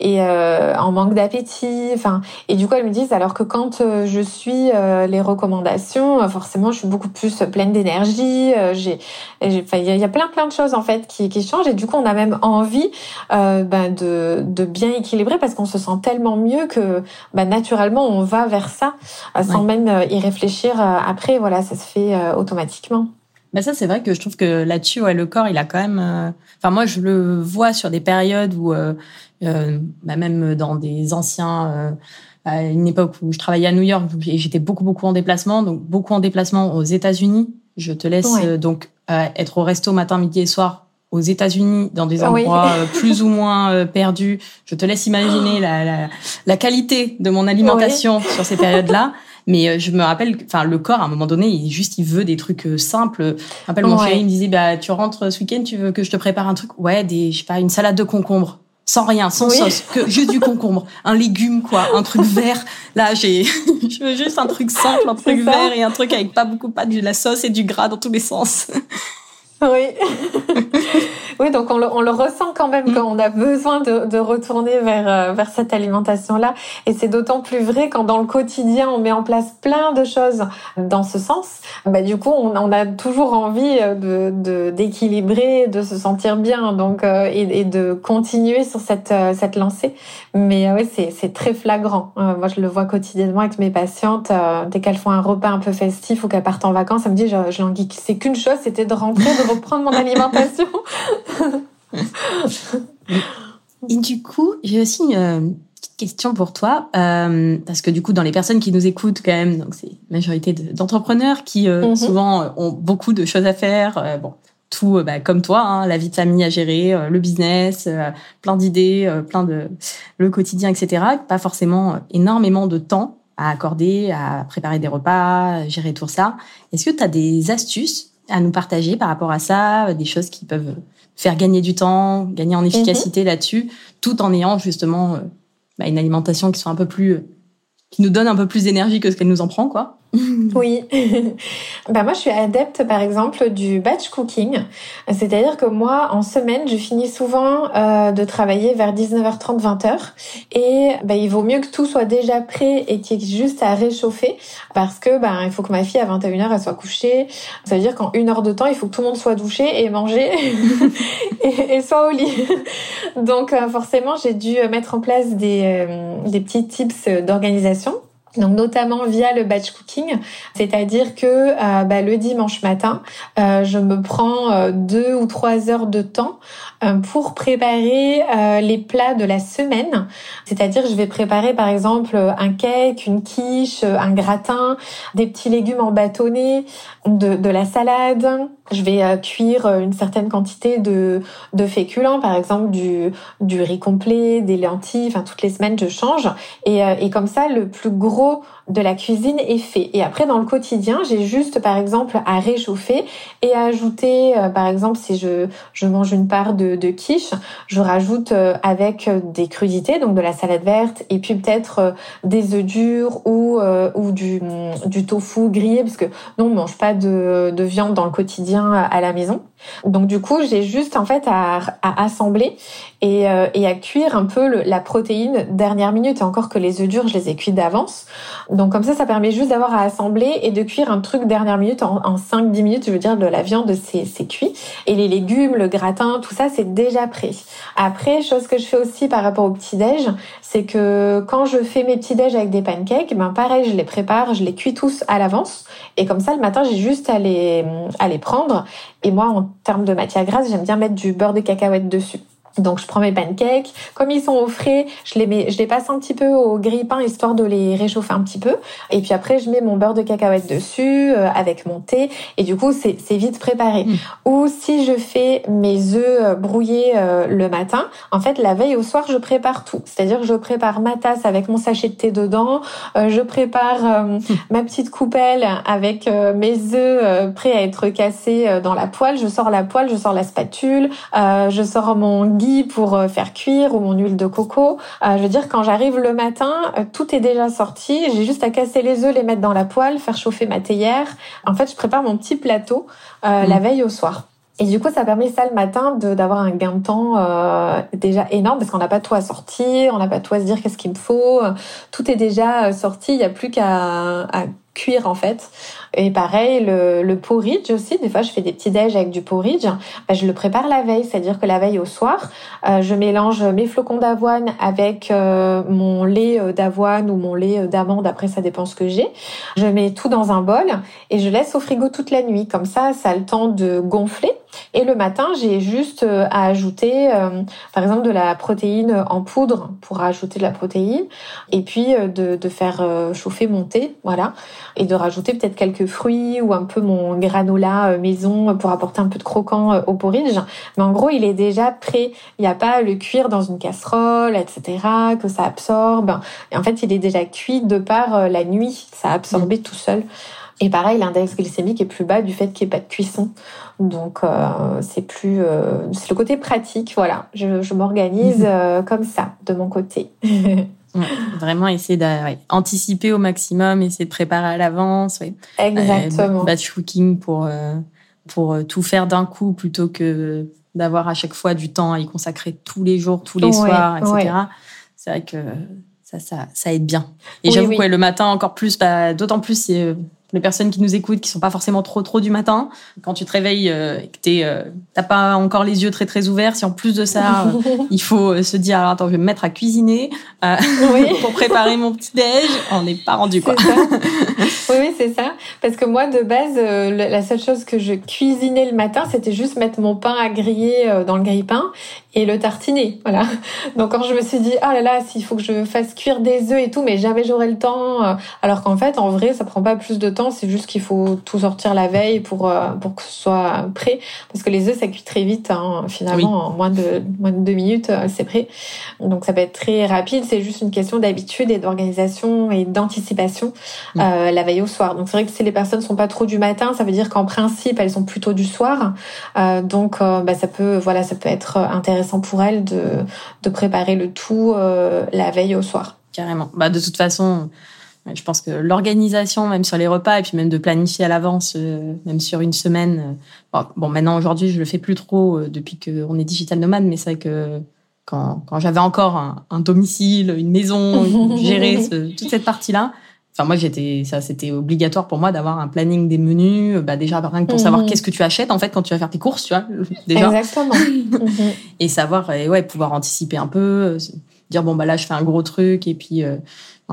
et en manque d'appétit. Enfin, et du coup elles me disent alors que quand je suis les recommandations, forcément je suis beaucoup plus pleine d'énergie. j'ai, il y a plein plein de choses en fait qui, qui changent et du coup on a même envie euh, ben de, de bien équilibrer parce qu'on se sent tellement mieux que ben naturellement on va vers ça euh, sans même euh, y réfléchir après. Voilà, ça se fait automatiquement. Ben ça, c'est vrai que je trouve que là-dessus, ouais, le corps, il a quand même. Enfin, moi, je le vois sur des périodes où, euh, bah, même dans des anciens, à une époque où je travaillais à New York, j'étais beaucoup, beaucoup en déplacement, donc beaucoup en déplacement aux États-Unis. Je te laisse donc être au resto matin, midi et soir aux États-Unis, dans des endroits euh, plus ou moins euh, perdus. Je te laisse imaginer la, la, la qualité de mon alimentation sur ces périodes-là. Mais euh, je me rappelle, enfin, le corps, à un moment donné, il juste, il veut des trucs simples. Je me rappelle, mon chéri, il me disait, bah, tu rentres ce week-end, tu veux que je te prépare un truc? Ouais, des, je sais pas, une salade de concombre. Sans rien, sans sauce, que juste du concombre, un légume quoi, un truc vert. Là, j'ai, je veux juste un truc simple, un truc vert et un truc avec pas beaucoup pas de la sauce et du gras dans tous les sens. Oui. oui, donc on le, on le, ressent quand même mm. quand on a besoin de, de retourner vers, euh, vers cette alimentation-là. Et c'est d'autant plus vrai quand dans le quotidien, on met en place plein de choses dans ce sens. Bah, du coup, on, on a toujours envie euh, de, d'équilibrer, de, se sentir bien donc, euh, et, et, de continuer sur cette, cette lancée. Mais oui, c'est, c'est très flagrant. moi, je le vois quotidiennement avec mes patientes. dès qu'elles font un repas un peu festif ou qu'elles partent en vacances, elles me disent, je, je c'est qu'une chose, c'était de rentrer, de reprendre mon alimentation. Et du coup, j'ai aussi une petite question pour toi, euh, parce que du coup, dans les personnes qui nous écoutent quand même, donc c'est majorité d'entrepreneurs qui euh, mhm. souvent euh, ont beaucoup de choses à faire. bon, tout bah, comme toi, hein, la vie de famille à gérer, le business, plein d'idées, plein de le quotidien, etc. Pas forcément énormément de temps à accorder à préparer des repas, gérer tout ça. Est-ce que tu as des astuces à nous partager par rapport à ça, des choses qui peuvent faire gagner du temps, gagner en efficacité mhm. là-dessus, tout en ayant justement euh, bah, une alimentation qui soit un peu plus, euh, qui nous donne un peu plus d'énergie que ce qu'elle nous en prend, quoi. Oui. bah moi, je suis adepte, par exemple, du batch cooking. C'est-à-dire que moi, en semaine, je finis souvent euh, de travailler vers 19h30, 20h. Et bah, il vaut mieux que tout soit déjà prêt et qu'il y ait juste à réchauffer. Parce que bah, il faut que ma fille, à 21h, elle soit couchée. Ça veut dire qu'en une heure de temps, il faut que tout le monde soit douché et manger et, et, soit au lit. Donc, euh, forcément, j'ai dû mettre en place des, euh, des petits tips d'organisation donc notamment via le batch cooking, c'est-à-dire que euh, bah, le dimanche matin, euh, je me prends euh, deux ou trois heures de temps pour préparer les plats de la semaine. C'est-à-dire je vais préparer par exemple un cake, une quiche, un gratin, des petits légumes en bâtonnet, de, de la salade. Je vais cuire une certaine quantité de, de féculents, par exemple du, du riz complet, des lentilles. Enfin toutes les semaines je change et, et comme ça le plus gros trop de la cuisine est fait. Et après, dans le quotidien, j'ai juste, par exemple, à réchauffer et à ajouter, euh, par exemple, si je, je mange une part de, de quiche, je rajoute euh, avec euh, des crudités, donc de la salade verte, et puis peut-être des œufs durs ou, ou du, du tofu grillé, parce que non, on mange pas de, de viande dans le quotidien à la maison. Donc du coup, j'ai juste en fait à, à assembler et, et, à cuire un peu la protéine dernière minute. Et encore que les œufs durs, je les ai cuits d'avance. Donc comme ça, ça permet juste d'avoir à assembler et de cuire un truc dernière minute en, en 5-10 minutes. Je veux dire, de la viande, c'est cuit. Et les légumes, le gratin, tout ça, c'est déjà prêt. Après, chose que je fais aussi par rapport au petit-déj, c'est que quand je fais mes petits-déj avec des pancakes, ben pareil, je les prépare, je les cuis tous à l'avance. Et comme ça, le matin, j'ai juste à les, à les prendre. Et moi, en termes de matière grasse, j'aime bien mettre du beurre de cacahuète dessus. Donc je prends mes pancakes, comme ils sont au frais, je les mets, je les passe un petit peu au grille-pain histoire de les réchauffer un petit peu. Et puis après je mets mon beurre de cacahuète dessus euh, avec mon thé et du coup c'est c'est vite préparé. Mm. Ou si je fais mes œufs euh, brouillés euh, le matin, en fait la veille au soir je prépare tout. C'est-à-dire que je prépare ma tasse avec mon sachet de thé dedans, je prépare mm. ma petite coupelle avec mes œufs prêts à être cassés dans la poêle, je sors la poêle, je sors la spatule, je sors mon pour faire cuire ou mon huile de coco. je veux dire, quand j'arrive le matin, tout est déjà sorti. J'ai juste à casser les œufs, les mettre dans la poêle, faire chauffer ma théière. En fait, je prépare mon petit plateau la mmh. veille au soir. Et du coup, ça permet ça le matin d'avoir un gain de temps euh, déjà énorme parce qu'on n'a pas tout à sortir, on n'a pas tout à se dire qu'est-ce qu'il me faut. Tout est déjà sorti, il n'y a plus qu'à cuire en fait. Et pareil, le, le porridge aussi, des fois je fais des petits déj avec du porridge, bah, je le prépare la veille, c'est-à-dire que la veille au soir, euh, je mélange mes flocons d'avoine avec euh, mon lait euh, d'avoine ou mon lait d'amande, après ça dépend ce que j'ai. Je mets tout dans un bol et je laisse au frigo toute la nuit, comme ça ça a le temps de gonfler. Et le matin, j'ai juste à ajouter, par exemple, de la protéine en poudre pour ajouter de la protéine, et puis de, de faire chauffer mon thé, voilà et de rajouter peut-être quelques fruits ou un peu mon granola euh, maison pour apporter un peu de croquant euh, au porridge. Mais en gros, il est déjà prêt. Il n'y a pas à le cuire dans une casserole, etc., que ça absorbe. Et en fait, il est déjà cuit de par euh, la nuit. Ça a absorbé mm. tout seul. Et pareil, l'index glycémique est plus bas du fait qu'il n'y ait pas de cuisson. Donc c'est plus, c'est le côté pratique. Voilà, je, je m'organise mm-hmm. comme ça de mon côté. vraiment essayer d'anticiper au maximum, essayer de préparer à l'avance. Exactement. Euh, batch cooking pour, euh, pour euh, tout faire d'un coup plutôt que d'avoir à chaque fois du temps à y consacrer tous les jours, tous les soirs, etc. C'est vrai que ça, ça, ça aide bien. Et j'avoue que le matin encore plus, bah, d'autant plus c'est les personnes qui nous écoutent, qui sont pas forcément trop trop du matin, quand tu te réveilles euh, et que tu euh, t'as pas encore les yeux très très ouverts, si en plus de ça, euh, il faut se dire alors, attends, je vais me mettre à cuisiner pour préparer mon petit déj, on n'est pas rendu quoi. oui, oui, c'est ça. Parce que moi, de base, la seule chose que je cuisinais le matin, c'était juste mettre mon pain à griller dans le grille-pain et le tartiner. Voilà. Donc quand je me suis dit, ah là là, s'il faut que je fasse cuire des œufs et tout, mais jamais j'aurai le temps. Alors qu'en fait, en vrai, ça prend pas plus de temps. C'est juste qu'il faut tout sortir la veille pour euh, pour que ce soit prêt. Parce que les œufs, ça cuit très vite. Hein. Finalement, en moins de moins de deux minutes, euh, c'est prêt. Donc ça peut être très rapide. C'est juste une question d'habitude et d'organisation et d'anticipation euh, la veille au soir. Donc c'est vrai que si les personnes sont pas trop du matin, ça veut dire qu'en principe elles sont plutôt du soir. donc bah, ça peut voilà ça peut être intéressant pour elle de, de préparer le tout euh, la veille au soir. Carrément. Bah, de toute façon, je pense que l'organisation, même sur les repas, et puis même de planifier à l'avance, euh, même sur une semaine. Euh, bon, maintenant, aujourd'hui, je le fais plus trop depuis qu'on est digital nomade, mais c'est vrai que quand, quand j'avais encore un, domicile, une maison, gérer toute cette partie-là, Enfin, moi, j'étais, ça, c'était obligatoire pour moi d'avoir un planning des menus, bah, déjà, rien que pour savoir mhm. qu'est-ce que tu achètes, en fait, quand tu vas faire tes courses, tu vois, déjà. Exactement. Mhm. et savoir, et ouais, pouvoir anticiper un peu, euh, dire, bon, bah, là, je fais un gros truc, et puis, euh,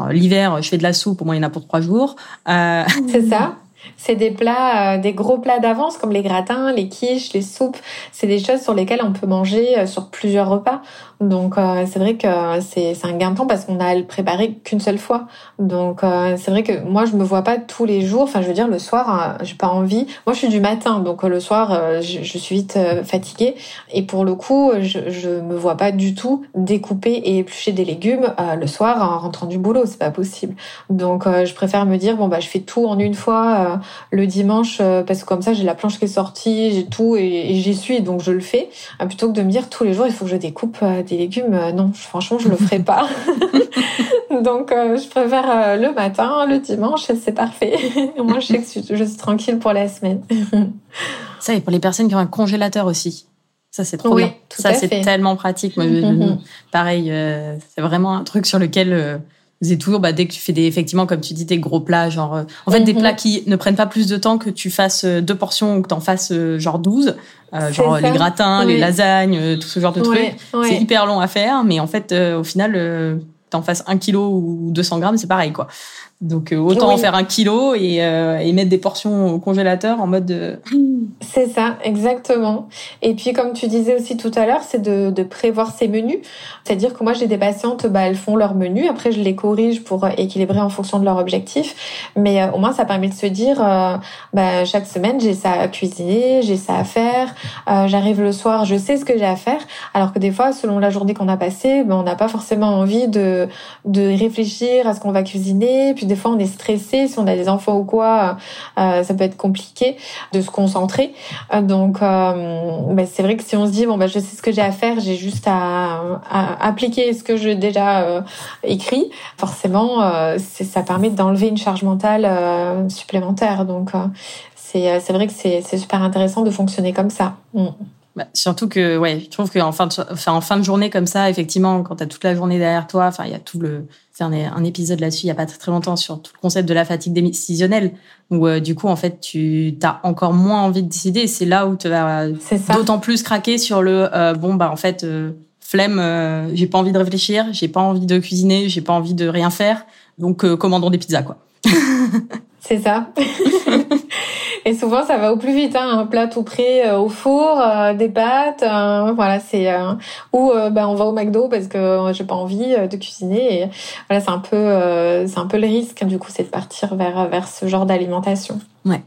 l'hiver, je fais de la soupe, au moins, il y en a pour trois jours. Euh... C'est ça. C'est des plats, euh, des gros plats d'avance comme les gratins, les quiches, les soupes. C'est des choses sur lesquelles on peut manger sur plusieurs repas. Donc euh, c'est vrai que c'est un gain de temps parce qu'on a à le préparer qu'une seule fois. Donc euh, c'est vrai que moi je me vois pas tous les jours. Enfin je veux dire le soir euh, j'ai pas envie. Moi je suis du matin donc le soir je, suis vite fatiguée et pour le coup je, je me vois pas du tout découper et éplucher des légumes le soir en rentrant du boulot. C'est pas possible. Donc je préfère me dire bon bah je fais tout en une fois le dimanche parce que comme ça j'ai la planche qui est sortie, j'ai tout et, et j'y suis donc je le fais plutôt que de me dire tous les jours il faut que je découpe des légumes, euh, non, franchement, je le ferai pas. Donc, euh, je préfère euh, le matin, le dimanche, c'est parfait. Moi, je sais que je suis tranquille pour la semaine. Ça, et pour les personnes qui ont un congélateur aussi. Ça, c'est trop bien. Ça, c'est tellement pratique. pareil, c'est vraiment un truc sur lequel c'est toujours bah, dès que tu fais des effectivement comme tu dis des gros plats genre euh, en fait des mhm. plats qui ne prennent pas plus de temps que tu fasses euh, deux portions ou que tu en fasses euh, genre 12 genre les gratins les lasagnes tout ce genre de trucs. c'est hyper long à faire mais en fait au final t'en fasses un kilo ou 200 grammes c'est pareil quoi donc euh, autant en faire un kilo et, euh, et, mettre des portions au congélateur en mode. De... C'est ça, exactement. Et puis comme tu disais aussi tout à l'heure, c'est de, de, prévoir ses menus. C'est-à-dire que moi j'ai des patientes, bah, elles font leur menu, après je les corrige pour équilibrer en fonction de leur objectif. Mais euh, au moins ça permet de se dire, bah, chaque semaine j'ai ça à cuisiner, j'ai ça à faire. J'arrive le soir, je sais ce que j'ai à faire. Alors que des fois, selon la journée qu'on a passée, bah, on n'a pas forcément envie de, de réfléchir à ce qu'on va cuisiner. Puis des fois on est stressé, si on a des enfants ou quoi, ça peut être compliqué de se concentrer. donc bah, c'est vrai que si on se dit bon bah je sais ce que j'ai à faire, j'ai juste à, appliquer ce que j'ai déjà écrit, forcément ça permet d'enlever une charge mentale supplémentaire. Donc c'est vrai que c'est super intéressant de fonctionner comme ça. Mm. Bah, surtout que, ouais, je trouve qu'en fin, de, en fin de journée comme ça, effectivement, quand tu as toute la journée derrière toi, enfin, il y a tout le. C'est un, un, épisode là-dessus, il y a pas très, très longtemps, sur tout le concept de la fatigue décisionnelle, où euh, du coup, en fait, tu as encore moins envie de décider. C'est là où tu vas d'autant plus craquer sur le euh, bon, bah, en fait, euh, flemme, j'ai pas envie de réfléchir, j'ai pas envie de cuisiner, j'ai pas envie de rien faire, donc commandons des pizzas, quoi. C'est ça. Et souvent, ça va au plus vite. Hein, un plat tout prêt euh, au four, euh, des pâtes, euh, voilà, c'est ou ben on va au McDo parce que j'ai pas envie de cuisiner. Et voilà, c'est un peu, c'est un peu le risque. Du coup, c'est de partir vers vers ce genre d'alimentation. Ouais.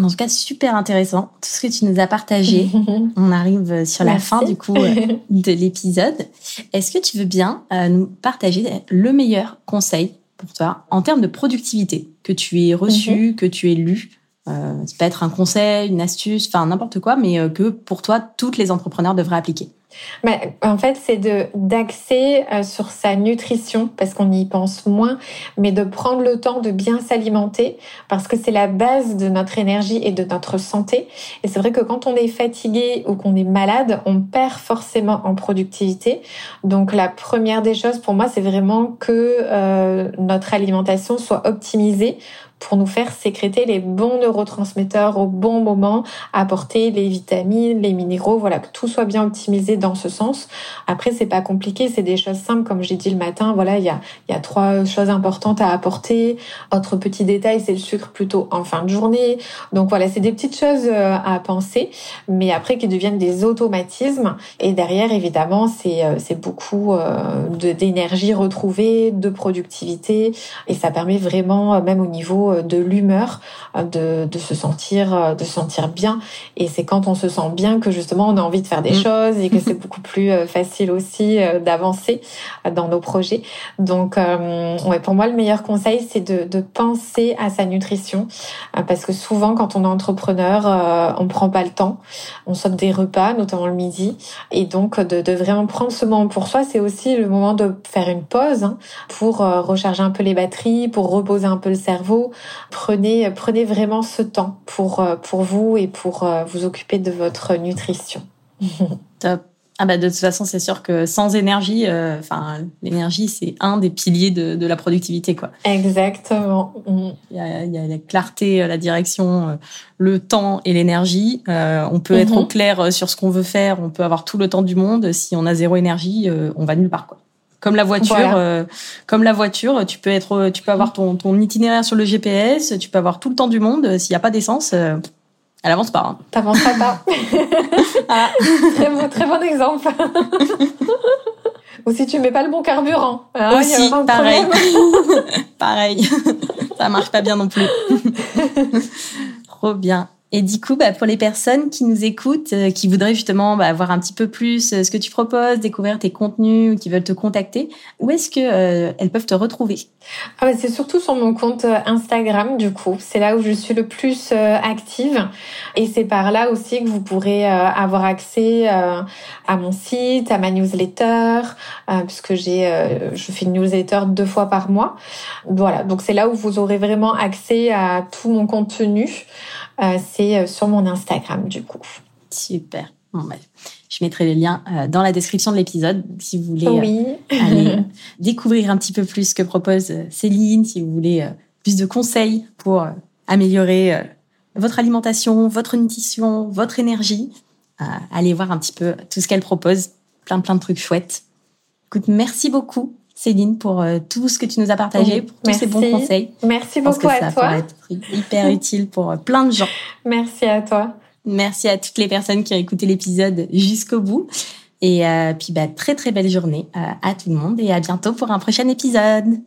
En tout cas, super intéressant tout ce que tu nous as partagé. on arrive sur la fin du coup de l'épisode. Est-ce que tu veux bien nous partager le meilleur conseil pour toi en termes de productivité que tu aies reçu, mhm. que tu aies lu? Euh, ça peut être un conseil, une astuce, enfin n'importe quoi, mais euh, que pour toi, toutes les entrepreneurs devraient appliquer. En fait, c'est d'axer euh, sur sa nutrition parce qu'on y pense moins, mais de prendre le temps de bien s'alimenter parce que c'est la base de notre énergie et de notre santé. Et c'est vrai que quand on est fatigué ou qu'on est malade, on perd forcément en productivité. Donc la première des choses pour moi, c'est vraiment que euh, notre alimentation soit optimisée pour nous faire sécréter les bons neurotransmetteurs au bon moment, apporter les vitamines, les minéraux, voilà, que tout soit bien optimisé dans ce sens. Après, c'est pas compliqué, c'est des choses simples, comme j'ai dit le matin, voilà, il y a, y a trois choses importantes à apporter. Autre petit détail, c'est le sucre plutôt en fin de journée. Donc voilà, c'est des petites choses euh, à penser, mais après qui deviennent des automatismes. Et derrière, évidemment, c'est, euh, beaucoup euh, d'énergie retrouvée, de productivité, et ça permet vraiment, même au niveau euh, de l'humeur, euh, de, de, se sentir, euh, de se sentir bien. Et c'est quand on se sent bien que justement on a envie de faire des mm. choses et que c'est beaucoup plus facile aussi d'avancer dans nos projets. Donc, ouais, pour moi, le meilleur conseil, c'est de, de penser à sa nutrition, parce que souvent, quand on est entrepreneur, on prend pas le temps. On saute des repas, notamment le midi, et donc de, de vraiment prendre ce moment pour soi, c'est aussi le moment de faire une pause hein, pour recharger un peu les batteries, pour reposer un peu le cerveau, Prenez, prenez vraiment ce temps pour, euh, pour vous et pour euh, vous occuper de votre nutrition. Top. Ah bah de toute façon, c'est sûr que sans énergie, euh, enfin l'énergie, c'est un des piliers de, de, la productivité, quoi. Exactement. Mm. Il y, a, il y a la clarté, la direction, le temps et l'énergie. on peut être au mm-hmm. clair sur ce qu'on veut faire, on peut avoir tout le temps du monde. Si on a zéro énergie, on va nulle part, quoi. Comme la voiture, euh, comme la voiture, tu peux être, tu peux avoir ton, ton, itinéraire sur le GPS, tu peux avoir tout le temps du monde. S'il n'y a pas d'essence, euh, elle avance pas. Hein. T'avanceras pas. ah, très, bon, très bon exemple. Ou si tu mets pas le bon carburant. Aussi, pareil. pareil. Ça marche pas bien non plus. Trop bien. Et du coup, bah, pour les personnes qui nous écoutent, euh, qui voudraient justement bah, voir un petit peu plus euh, ce que tu proposes, découvrir tes contenus, ou qui veulent te contacter, où est-ce que euh, elles peuvent te retrouver? Ah bah, C'est surtout sur mon compte Instagram, du coup. C'est là où je suis le plus active. Et c'est par là aussi que vous pourrez avoir accès à mon site, à ma newsletter, puisque j'ai, je fais une newsletter deux fois par mois. Voilà, donc c'est là où vous aurez vraiment accès à tout mon contenu. Euh, c'est euh, sur mon Instagram du coup. Super. Bon, bah, je mettrai les liens euh, dans la description de l'épisode si vous voulez aller découvrir un petit peu plus ce que propose Céline, si vous voulez plus de conseils pour améliorer votre alimentation, votre nutrition, votre énergie. allez voir un petit peu tout ce qu'elle propose. Plein, plein de trucs chouettes. Écoute, merci beaucoup Céline, pour euh, tout ce que tu nous as partagé, pour tous ces bons conseils. Merci beaucoup à toi. Ça pourrait être hyper utile pour euh, plein de gens. Merci à toi. Merci à toutes les personnes qui ont écouté l'épisode jusqu'au bout. Et euh, puis, bah, très très belle journée à tout le monde et à bientôt pour un prochain épisode.